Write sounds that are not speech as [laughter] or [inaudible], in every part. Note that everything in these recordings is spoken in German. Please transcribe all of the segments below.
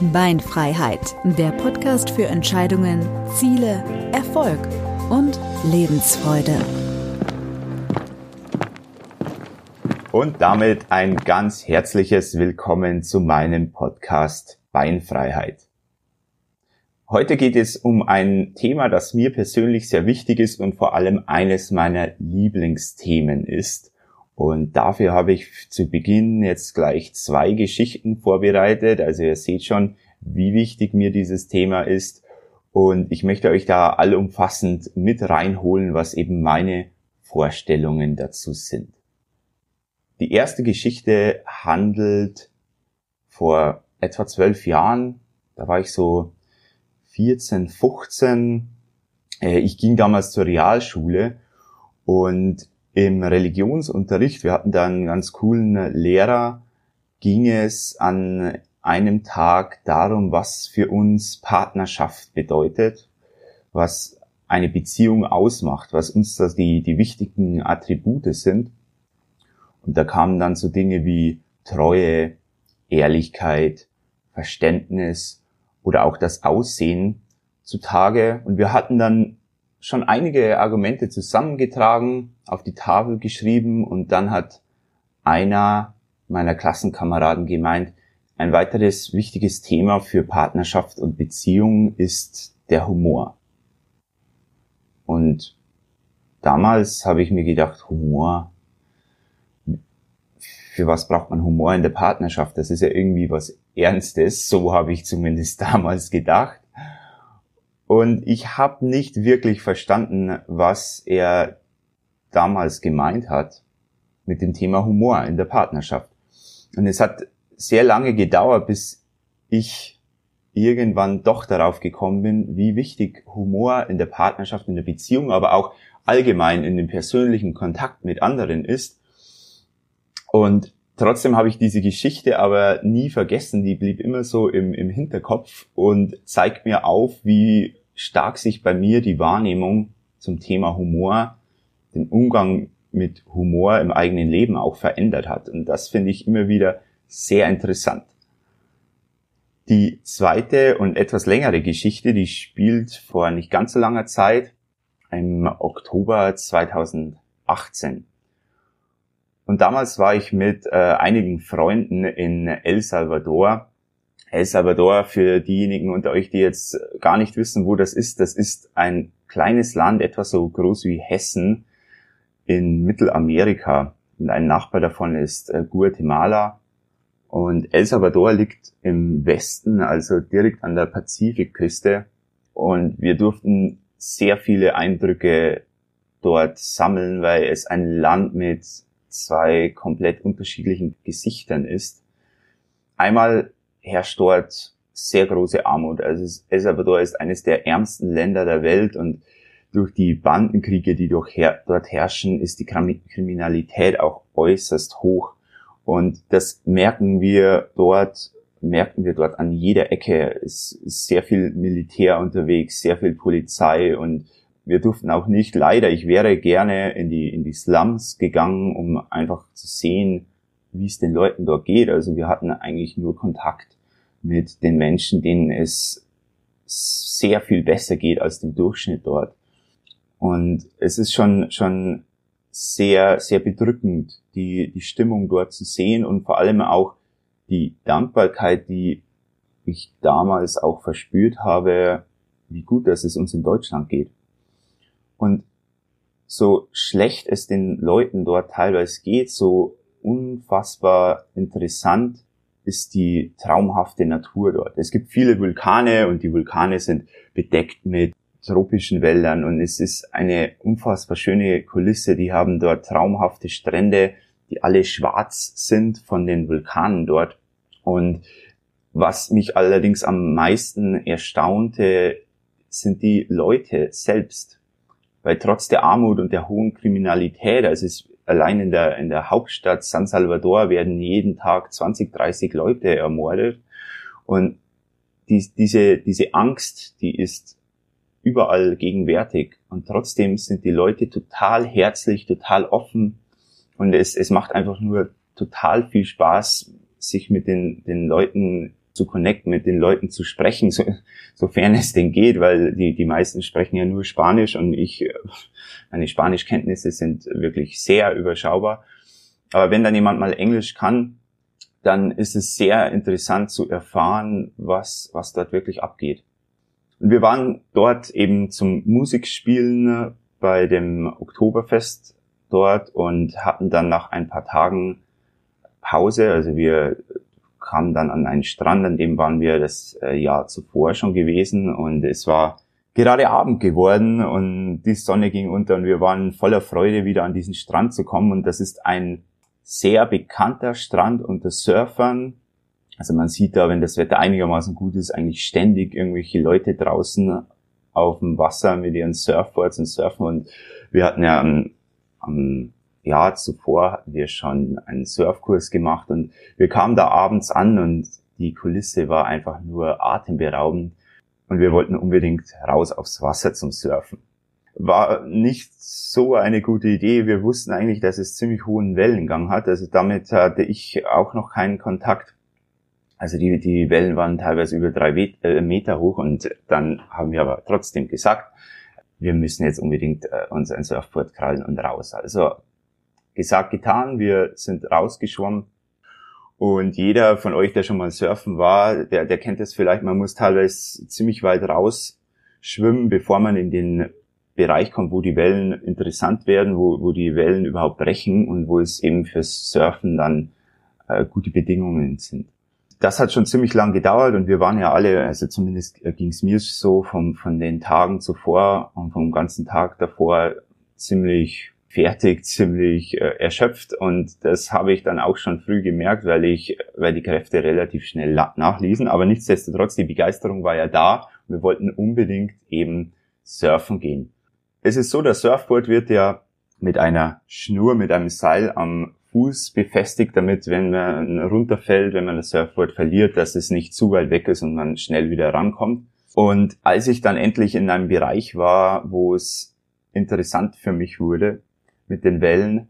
Beinfreiheit, der Podcast für Entscheidungen, Ziele, Erfolg und Lebensfreude. Und damit ein ganz herzliches Willkommen zu meinem Podcast Beinfreiheit. Heute geht es um ein Thema, das mir persönlich sehr wichtig ist und vor allem eines meiner Lieblingsthemen ist. Und dafür habe ich zu Beginn jetzt gleich zwei Geschichten vorbereitet. Also ihr seht schon, wie wichtig mir dieses Thema ist. Und ich möchte euch da allumfassend mit reinholen, was eben meine Vorstellungen dazu sind. Die erste Geschichte handelt vor etwa zwölf Jahren. Da war ich so 14, 15. Äh, ich ging damals zur Realschule und im Religionsunterricht, wir hatten da einen ganz coolen Lehrer, ging es an einem Tag darum, was für uns Partnerschaft bedeutet, was eine Beziehung ausmacht, was uns da die, die wichtigen Attribute sind. Und da kamen dann so Dinge wie Treue, Ehrlichkeit, Verständnis oder auch das Aussehen zutage. Und wir hatten dann schon einige Argumente zusammengetragen, auf die Tafel geschrieben und dann hat einer meiner Klassenkameraden gemeint, ein weiteres wichtiges Thema für Partnerschaft und Beziehung ist der Humor. Und damals habe ich mir gedacht, Humor, für was braucht man Humor in der Partnerschaft? Das ist ja irgendwie was Ernstes, so habe ich zumindest [laughs] damals gedacht. Und ich habe nicht wirklich verstanden, was er damals gemeint hat mit dem Thema Humor in der Partnerschaft. Und es hat sehr lange gedauert, bis ich irgendwann doch darauf gekommen bin, wie wichtig Humor in der Partnerschaft, in der Beziehung, aber auch allgemein in dem persönlichen Kontakt mit anderen ist. Und trotzdem habe ich diese Geschichte aber nie vergessen, die blieb immer so im, im Hinterkopf und zeigt mir auf, wie stark sich bei mir die Wahrnehmung zum Thema Humor, den Umgang mit Humor im eigenen Leben auch verändert hat. Und das finde ich immer wieder sehr interessant. Die zweite und etwas längere Geschichte, die spielt vor nicht ganz so langer Zeit, im Oktober 2018. Und damals war ich mit äh, einigen Freunden in El Salvador El Salvador, für diejenigen unter euch, die jetzt gar nicht wissen, wo das ist, das ist ein kleines Land, etwa so groß wie Hessen in Mittelamerika. Und ein Nachbar davon ist äh, Guatemala. Und El Salvador liegt im Westen, also direkt an der Pazifikküste. Und wir durften sehr viele Eindrücke dort sammeln, weil es ein Land mit zwei komplett unterschiedlichen Gesichtern ist. Einmal herrscht dort sehr große Armut. Also El Salvador ist eines der ärmsten Länder der Welt und durch die Bandenkriege, die dort herrschen, ist die Kriminalität auch äußerst hoch. Und das merken wir dort, merken wir dort an jeder Ecke. Es ist sehr viel Militär unterwegs, sehr viel Polizei und wir durften auch nicht, leider, ich wäre gerne in die, in die Slums gegangen, um einfach zu sehen, wie es den Leuten dort geht. Also wir hatten eigentlich nur Kontakt mit den Menschen, denen es sehr viel besser geht als dem Durchschnitt dort. Und es ist schon, schon sehr, sehr bedrückend, die, die Stimmung dort zu sehen und vor allem auch die Dankbarkeit, die ich damals auch verspürt habe, wie gut dass es uns in Deutschland geht. Und so schlecht es den Leuten dort teilweise geht, so unfassbar interessant ist die traumhafte Natur dort. Es gibt viele Vulkane und die Vulkane sind bedeckt mit tropischen Wäldern und es ist eine unfassbar schöne Kulisse. Die haben dort traumhafte Strände, die alle schwarz sind von den Vulkanen dort. Und Was mich allerdings am meisten erstaunte, sind die Leute selbst. Weil trotz der Armut und der hohen Kriminalität, also es allein in der, in der Hauptstadt San Salvador werden jeden Tag 20, 30 Leute ermordet. Und die, diese, diese Angst, die ist überall gegenwärtig. Und trotzdem sind die Leute total herzlich, total offen. Und es, es macht einfach nur total viel Spaß, sich mit den, den Leuten zu connecten, mit den Leuten zu sprechen, [laughs] so, sofern es denn geht, weil die, die meisten sprechen ja nur Spanisch und ich, meine Spanischkenntnisse sind wirklich sehr überschaubar. Aber wenn dann jemand mal Englisch kann, dann ist es sehr interessant zu erfahren, was, was dort wirklich abgeht. Und wir waren dort eben zum Musikspielen bei dem Oktoberfest dort und hatten dann nach ein paar Tagen Pause. Also wir kamen dann an einen Strand, an dem waren wir das äh, Jahr zuvor schon gewesen. Und es war gerade Abend geworden und die Sonne ging unter und wir waren voller Freude, wieder an diesen Strand zu kommen. Und das ist ein sehr bekannter Strand unter Surfern. Also man sieht da, wenn das Wetter einigermaßen gut ist, eigentlich ständig irgendwelche Leute draußen auf dem Wasser mit ihren Surfboards und surfen. Und wir hatten ja am, am Jahr zuvor hatten wir schon einen Surfkurs gemacht und wir kamen da abends an und die Kulisse war einfach nur atemberaubend und wir wollten unbedingt raus aufs Wasser zum Surfen. War nicht so eine gute Idee. Wir wussten eigentlich, dass es ziemlich hohen Wellengang hat. Also damit hatte ich auch noch keinen Kontakt. Also die, die Wellen waren teilweise über drei äh, Meter hoch und dann haben wir aber trotzdem gesagt, wir müssen jetzt unbedingt äh, uns ein Surfboard krallen und raus. Also gesagt, getan. Wir sind rausgeschwommen. Und jeder von euch, der schon mal surfen war, der, der kennt es vielleicht. Man muss teilweise ziemlich weit raus schwimmen, bevor man in den Bereich kommt, wo die Wellen interessant werden, wo, wo die Wellen überhaupt brechen und wo es eben fürs Surfen dann äh, gute Bedingungen sind. Das hat schon ziemlich lang gedauert und wir waren ja alle, also zumindest ging es mir so vom, von den Tagen zuvor und vom ganzen Tag davor ziemlich fertig, ziemlich äh, erschöpft und das habe ich dann auch schon früh gemerkt, weil ich, weil die Kräfte relativ schnell nachließen. Aber nichtsdestotrotz, die Begeisterung war ja da. Wir wollten unbedingt eben surfen gehen. Es ist so, das Surfboard wird ja mit einer Schnur, mit einem Seil am Fuß befestigt, damit, wenn man runterfällt, wenn man das Surfboard verliert, dass es nicht zu weit weg ist und man schnell wieder rankommt. Und als ich dann endlich in einem Bereich war, wo es interessant für mich wurde, mit den Wellen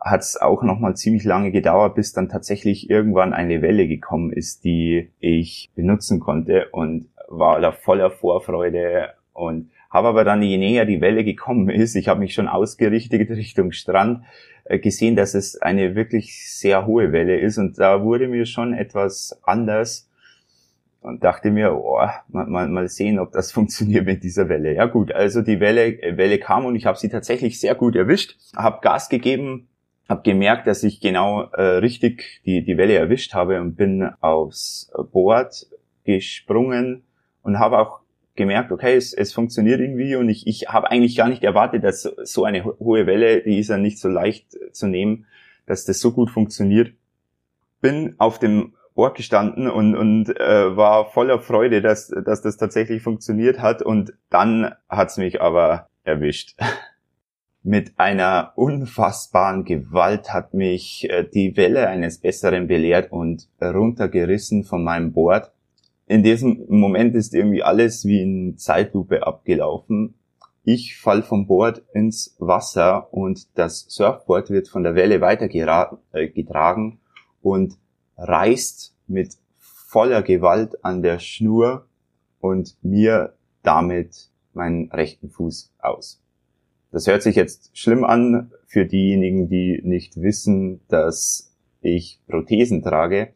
hat es auch nochmal ziemlich lange gedauert, bis dann tatsächlich irgendwann eine Welle gekommen ist, die ich benutzen konnte und war da voller Vorfreude und habe aber dann, je näher die Welle gekommen ist, ich habe mich schon ausgerichtet [laughs] Richtung Strand, äh, gesehen, dass es eine wirklich sehr hohe Welle ist und da wurde mir schon etwas anders und dachte mir, oh, mal, mal, mal sehen, ob das [laughs] funktioniert mit dieser Welle. Ja gut, also die Welle, Welle kam und ich habe sie tatsächlich sehr gut erwischt, habe Gas gegeben, habe gemerkt, dass ich genau äh, richtig die, die Welle erwischt habe und bin aufs Board gesprungen und habe auch gemerkt, okay, es, es funktioniert irgendwie und ich, ich habe eigentlich gar nicht erwartet, dass so eine hohe Welle, die ist ja nicht so leicht zu nehmen, dass das so gut funktioniert. Bin auf dem Ort gestanden und, und äh, war voller Freude, dass, dass das tatsächlich funktioniert hat. Und dann hat's mich aber erwischt. [laughs] Mit einer unfassbaren Gewalt hat mich äh, die Welle eines Besseren belehrt und runtergerissen von meinem Board. In diesem Moment ist irgendwie alles wie in Zeitlupe abgelaufen. Ich fall vom Board ins Wasser und das Surfboard wird von der Welle weitergetragen äh, und reißt mit voller Gewalt an der Schnur und mir damit meinen rechten Fuß aus. Das hört sich jetzt schlimm an für diejenigen, die nicht wissen, dass ich Prothesen trage.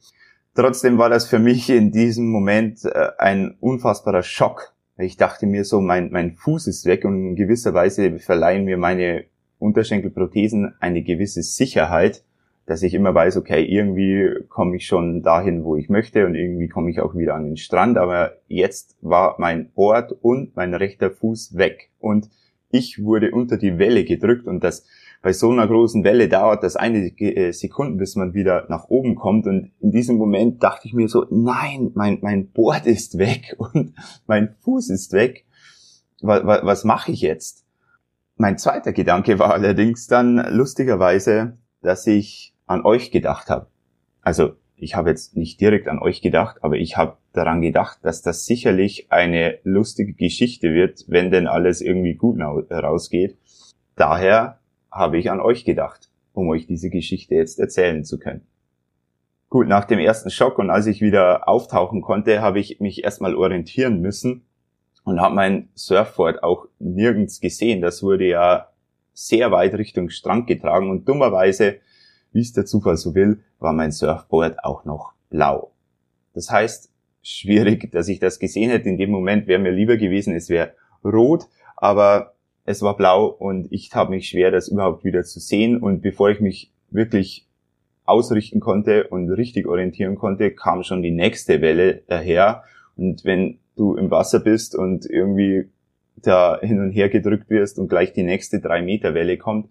Trotzdem war das für mich in diesem Moment äh, ein unfassbarer Schock. Ich dachte mir so, mein, mein Fuß ist weg und in gewisser Weise verleihen mir meine Unterschenkelprothesen eine gewisse Sicherheit dass ich immer weiß, okay, irgendwie komme ich schon dahin, wo ich möchte und irgendwie komme ich auch wieder an den Strand, aber jetzt war mein Ort und mein rechter Fuß weg und ich wurde unter die Welle gedrückt und das bei so einer großen Welle dauert das einige äh, Sekunden, bis man wieder nach oben kommt. Und in diesem Moment dachte ich mir so, nein, mein, mein Board ist weg [laughs] und mein Fuß ist weg. Was, was, was mache ich jetzt? Mein zweiter Gedanke war allerdings dann lustigerweise, dass ich an euch gedacht habe. Also ich habe jetzt nicht direkt an euch gedacht, aber ich habe daran gedacht, dass das sicherlich eine lustige Geschichte wird, wenn denn alles irgendwie gut rausgeht. Daher habe ich an euch gedacht, um euch diese Geschichte jetzt erzählen zu können. Gut, nach dem ersten Schock und als ich wieder auftauchen konnte, habe ich mich erstmal orientieren müssen und habe mein Surfboard auch nirgends gesehen. Das wurde ja sehr weit Richtung Strand getragen und dummerweise, wie es der Zufall so will, war mein Surfboard auch noch blau. Das heißt, schwierig, dass ich das gesehen hätte. In dem Moment wäre mir lieber gewesen, es wäre rot, aber es war blau und ich habe mich schwer, das überhaupt wieder zu sehen. Und bevor ich mich wirklich ausrichten konnte und richtig orientieren konnte, kam schon die nächste Welle daher. Und wenn du im Wasser bist und irgendwie da hin und her gedrückt wirst und gleich die nächste drei Meter Welle kommt,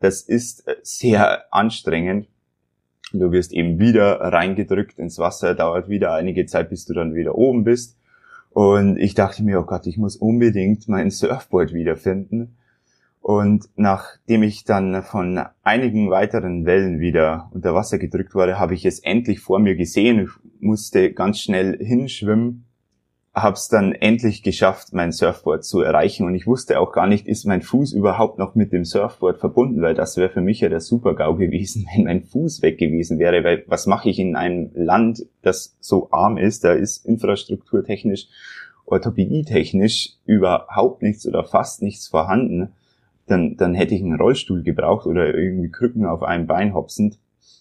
das ist sehr anstrengend. Du wirst eben wieder reingedrückt ins Wasser, dauert wieder einige Zeit, bis du dann wieder oben bist. Und ich dachte mir, oh Gott, ich muss unbedingt mein Surfboard wiederfinden. Und nachdem ich dann von einigen weiteren Wellen wieder unter Wasser gedrückt wurde, habe ich es endlich vor mir gesehen. Ich musste ganz schnell hinschwimmen habe es dann endlich geschafft, mein Surfboard zu erreichen. Und ich wusste auch gar nicht, ist mein Fuß überhaupt noch mit dem Surfboard verbunden, weil das wäre für mich ja der Super-GAU gewesen, [laughs] wenn mein Fuß weg gewesen wäre, weil was mache ich in einem Land, das so arm ist, da ist infrastrukturtechnisch, orthopädietechnisch überhaupt nichts oder fast nichts vorhanden, dann, dann hätte ich einen Rollstuhl gebraucht oder irgendwie Krücken auf einem Bein hopsend.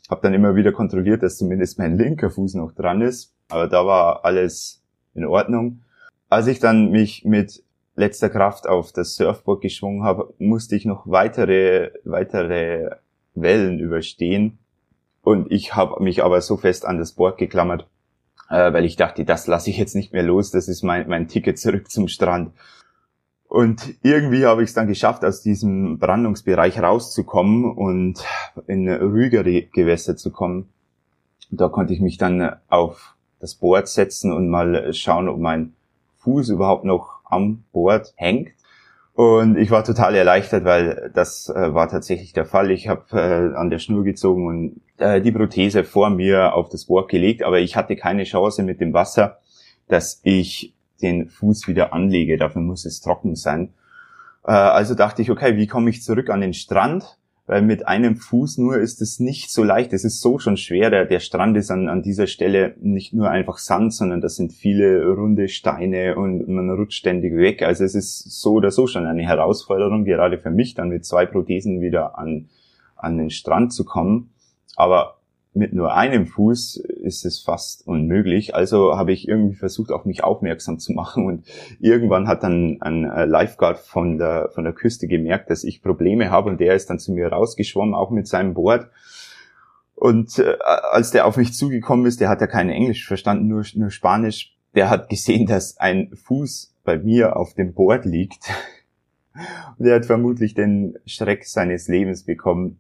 Hab dann immer wieder kontrolliert, dass zumindest mein linker Fuß noch dran ist, aber da war alles in Ordnung. Als ich dann mich mit letzter Kraft auf das Surfboard geschwungen habe, musste ich noch weitere, weitere Wellen überstehen. Und ich habe mich aber so fest an das Board geklammert, äh, weil ich dachte, das lasse ich jetzt nicht mehr los, das ist mein, mein Ticket zurück zum Strand. Und irgendwie habe ich es dann geschafft, aus diesem Brandungsbereich rauszukommen und in ruhigere Gewässer zu kommen. Da konnte ich mich dann auf das Board setzen und mal schauen, ob mein Fuß überhaupt noch am Board hängt. Und ich war total erleichtert, weil das äh, war tatsächlich der Fall. Ich habe äh, an der Schnur gezogen und äh, die Prothese vor mir auf das Board gelegt, aber ich hatte keine Chance mit dem Wasser, dass ich den Fuß wieder anlege. Dafür muss es trocken sein. Äh, also dachte ich, okay, wie komme ich zurück an den Strand? Weil mit einem Fuß nur ist es nicht so leicht. Es ist so schon schwer. Der, der Strand ist an, an dieser Stelle nicht nur einfach Sand, sondern das sind viele runde Steine und man rutscht ständig weg. Also es ist so oder so schon eine Herausforderung, gerade für mich, dann mit zwei Prothesen wieder an, an den Strand zu kommen. Aber mit nur einem Fuß ist es fast unmöglich. Also habe ich irgendwie versucht, auf mich aufmerksam zu machen. Und irgendwann hat dann ein äh, Lifeguard von der, von der Küste gemerkt, dass ich Probleme habe. Und der ist dann zu mir rausgeschwommen, auch mit seinem Board. Und äh, als der auf mich zugekommen ist, der hat ja kein Englisch verstanden, nur, nur Spanisch. Der hat gesehen, dass ein Fuß bei mir auf dem Board liegt. Und er hat vermutlich den Schreck seines Lebens bekommen,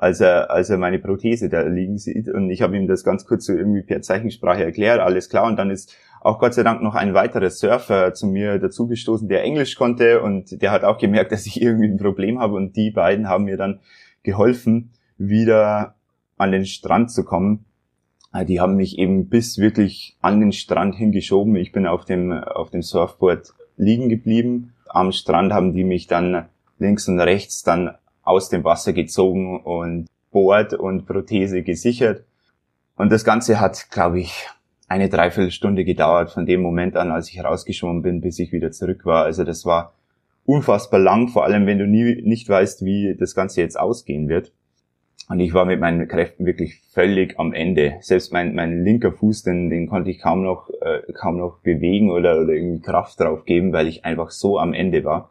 als er, als er meine Prothese da liegen sieht. Und ich habe ihm das ganz kurz so irgendwie per Zeichensprache erklärt, alles klar. Und dann ist auch Gott sei Dank noch ein weiterer Surfer zu mir dazugestoßen, der Englisch konnte und der hat auch gemerkt, [laughs] dass ich irgendwie ein Problem habe. Und die beiden haben mir dann geholfen, wieder an den Strand zu kommen. Ah, die haben mich eben bis wirklich an den Strand hingeschoben. Ich bin auf dem, auf dem Surfboard liegen geblieben. Am Strand haben die mich dann links und rechts dann aus dem Wasser gezogen und Board und Prothese gesichert. Und das Ganze hat, glaube ich, eine Dreiviertelstunde gedauert von dem Moment an, als ich rausgeschwommen bin, bis ich wieder zurück war. Also das war unfassbar lang, vor allem wenn du nie nicht weißt, wie das Ganze jetzt ausgehen wird. Und ich war mit meinen Kräften wirklich völlig am Ende. Selbst mein, mein linker Fuß, den, den konnte ich kaum noch, äh, kaum noch bewegen oder, oder irgendwie Kraft drauf geben, weil ich einfach so am Ende war.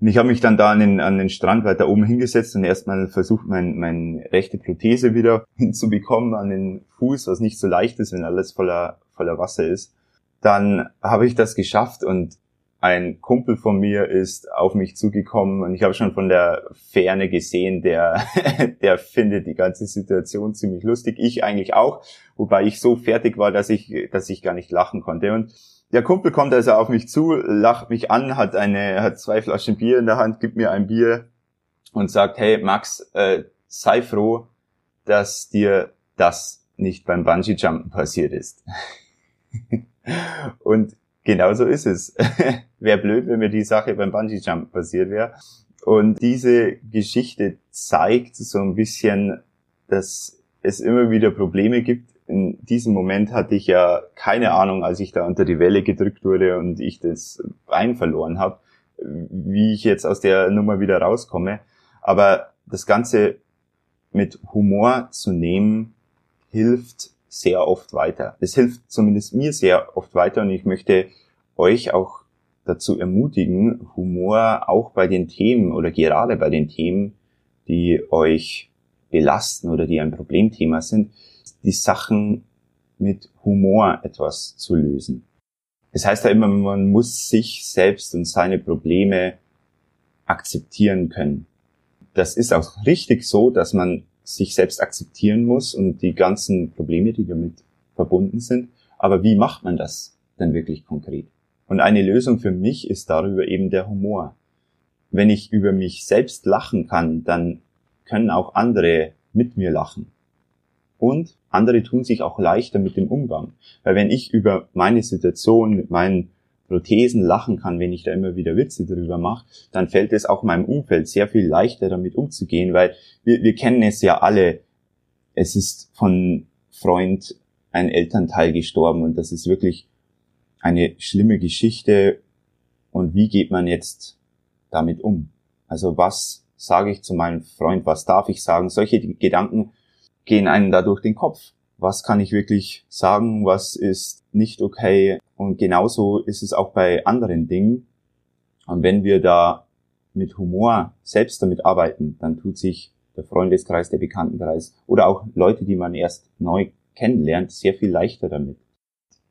Und ich habe mich dann da an den, an den Strand weiter oben hingesetzt und erstmal versucht, mein, meine rechte Prothese wieder [laughs] hinzubekommen an den Fuß, was nicht so leicht ist, wenn alles voller, voller Wasser ist. Dann habe ich das geschafft und ein Kumpel von mir ist auf mich zugekommen und ich habe schon von der Ferne gesehen, der, [laughs] der findet die ganze Situation ziemlich lustig. Ich eigentlich auch, wobei ich so fertig war, dass ich, dass ich gar nicht lachen konnte. Und der Kumpel kommt also auf mich zu, lacht mich an, hat eine, hat zwei Flaschen Bier in der Hand, gibt mir ein Bier und sagt, hey Max, äh, sei froh, dass dir das nicht beim Bungee Jumpen passiert ist. [laughs] und genauso ist es. [laughs] wäre blöd, wenn mir die Sache beim Bungee Jumpen passiert wäre. Und diese Geschichte zeigt so ein bisschen, dass es immer wieder Probleme gibt, in diesem Moment hatte ich ja keine Ahnung, als ich da unter die Welle gedrückt wurde und ich das Bein verloren habe, wie ich jetzt aus der Nummer wieder rauskomme. Aber das Ganze mit Humor zu nehmen, hilft sehr oft weiter. Es hilft zumindest mir sehr oft weiter und ich möchte euch auch dazu ermutigen, Humor auch bei den Themen oder gerade bei den Themen, die euch belasten oder die ein Problemthema sind, die Sachen mit Humor etwas zu lösen. Das heißt ja immer, man muss sich selbst und seine Probleme akzeptieren können. Das ist auch richtig so, dass man sich selbst akzeptieren muss und die ganzen Probleme, die damit verbunden sind. Aber wie macht man das denn wirklich konkret? Und eine Lösung für mich ist darüber eben der Humor. Wenn ich über mich selbst lachen kann, dann können auch andere mit mir lachen. Und andere tun sich auch leichter mit dem Umgang. Weil wenn ich über meine Situation mit meinen Prothesen lachen kann, wenn ich da immer wieder Witze drüber mache, dann fällt es auch meinem Umfeld sehr viel leichter damit umzugehen, weil wir, wir kennen es ja alle. Es ist von Freund ein Elternteil gestorben und das ist wirklich eine schlimme Geschichte. Und wie geht man jetzt damit um? Also was sage ich zu meinem Freund? Was darf ich sagen? Solche Gedanken gehen einem da durch den Kopf. Was kann ich wirklich sagen? Was ist nicht okay? Und genauso ist es auch bei anderen Dingen. Und wenn wir da mit Humor selbst damit arbeiten, dann tut sich der Freundeskreis, der Bekanntenkreis oder auch Leute, die man erst neu kennenlernt, sehr viel leichter damit.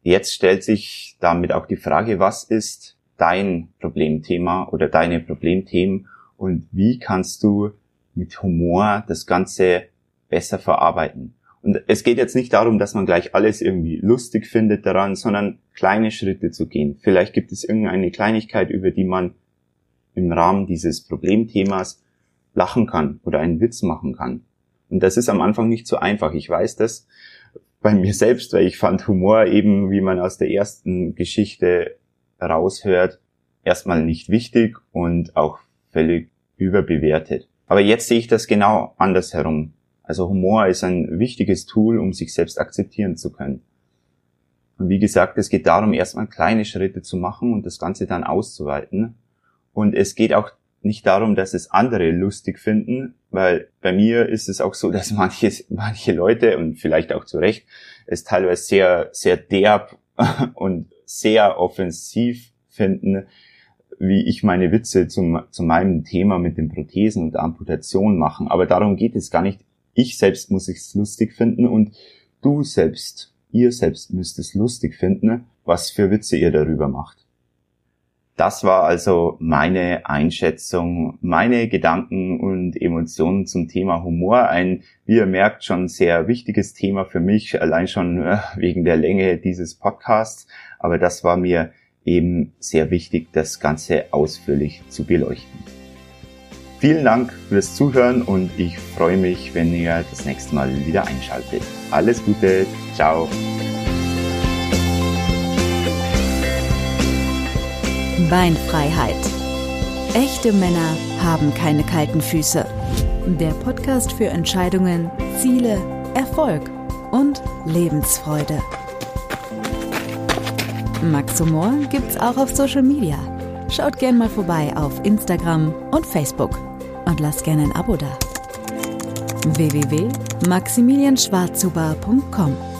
Jetzt stellt sich damit auch die Frage, was ist dein Problemthema oder deine Problemthemen und wie kannst du mit Humor das Ganze besser verarbeiten. Und es geht jetzt nicht darum, dass man gleich alles irgendwie lustig findet daran, sondern kleine Schritte zu gehen. Vielleicht gibt es irgendeine Kleinigkeit, über die man im Rahmen dieses Problemthemas lachen kann oder einen Witz machen kann. Und das ist am Anfang nicht so einfach. Ich weiß das bei mir selbst, weil ich fand Humor eben, wie man aus der ersten Geschichte raushört, erstmal nicht wichtig und auch völlig überbewertet. Aber jetzt sehe ich das genau andersherum. Also Humor ist ein wichtiges Tool, um sich selbst akzeptieren zu können. Und wie gesagt, es geht darum, erstmal kleine Schritte zu machen und das Ganze dann auszuweiten. Und es geht auch nicht darum, dass es andere lustig finden, weil bei mir ist es auch so, [laughs] dass manche, manche Leute, und vielleicht auch zu Recht, es teilweise sehr, sehr derb [laughs] und sehr offensiv finden, wie ich meine Witze zum, zu meinem Thema mit den Prothesen und der Amputation machen. Aber darum geht es gar nicht. Ich selbst muss es lustig finden und du selbst, ihr selbst müsst es lustig finden, was für Witze ihr darüber macht. Das war also meine Einschätzung, meine Gedanken und Emotionen zum Thema Humor. Ein, wie ihr merkt, schon sehr wichtiges Thema für mich, allein schon äh, wegen der Länge dieses Podcasts. Aber das war mir eben sehr wichtig, das Ganze ausführlich zu beleuchten. Vielen Dank fürs Zuhören und ich freue mich, wenn ihr das nächste Mal wieder einschaltet. Alles Gute, ciao. Beinfreiheit. Echte Männer haben keine kalten Füße. Der Podcast für Entscheidungen, Ziele, Erfolg und Lebensfreude. Max Humor gibt's auch auf Social Media. Schaut gern mal vorbei auf Instagram und Facebook und lasst gerne ein Abo da. www.maximilianschwarzhuber.com